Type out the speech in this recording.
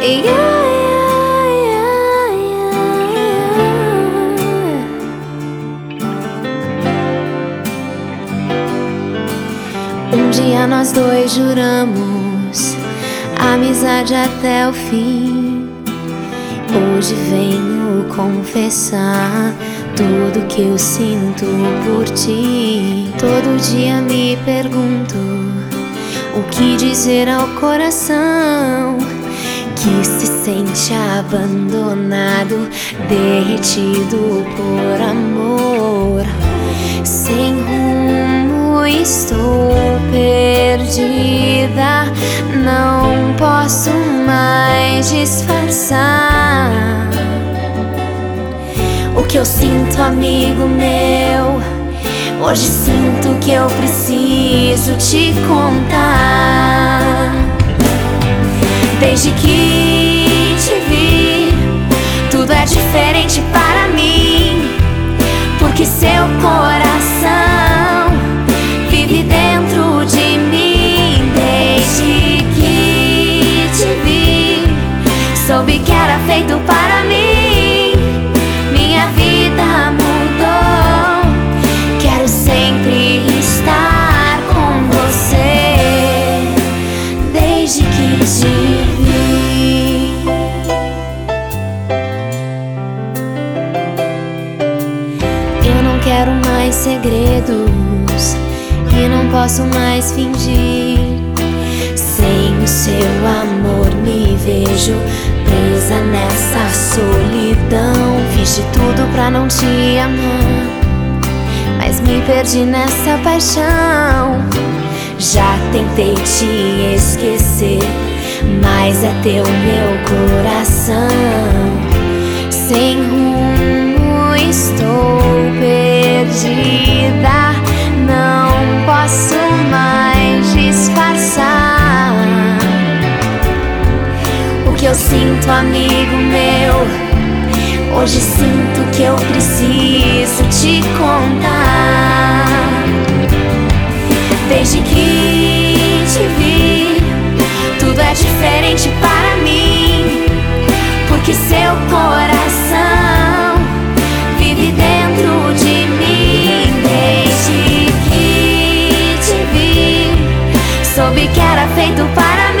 Um dia nós dois juramos amizade até o fim. Hoje venho confessar tudo que eu sinto por ti. Todo dia me pergunto o que dizer ao coração que se sente abandonado, derretido por amor. Sem rumo estou perdida, não posso mais disfarçar o que eu sinto, amigo meu. Hoje sinto que eu preciso te contar. Seu coração quero mais segredos e não posso mais fingir. Sem o seu amor me vejo presa nessa solidão. Fiz de tudo pra não te amar, mas me perdi nessa paixão. Já tentei te esquecer, mas é teu meu coração. Sem rumo eu sinto, amigo meu. Hoje sinto que eu preciso te contar. Desde que te vi, tudo é diferente para mim. Porque seu coração vive dentro de mim. Desde que te vi, soube que era feito para mim.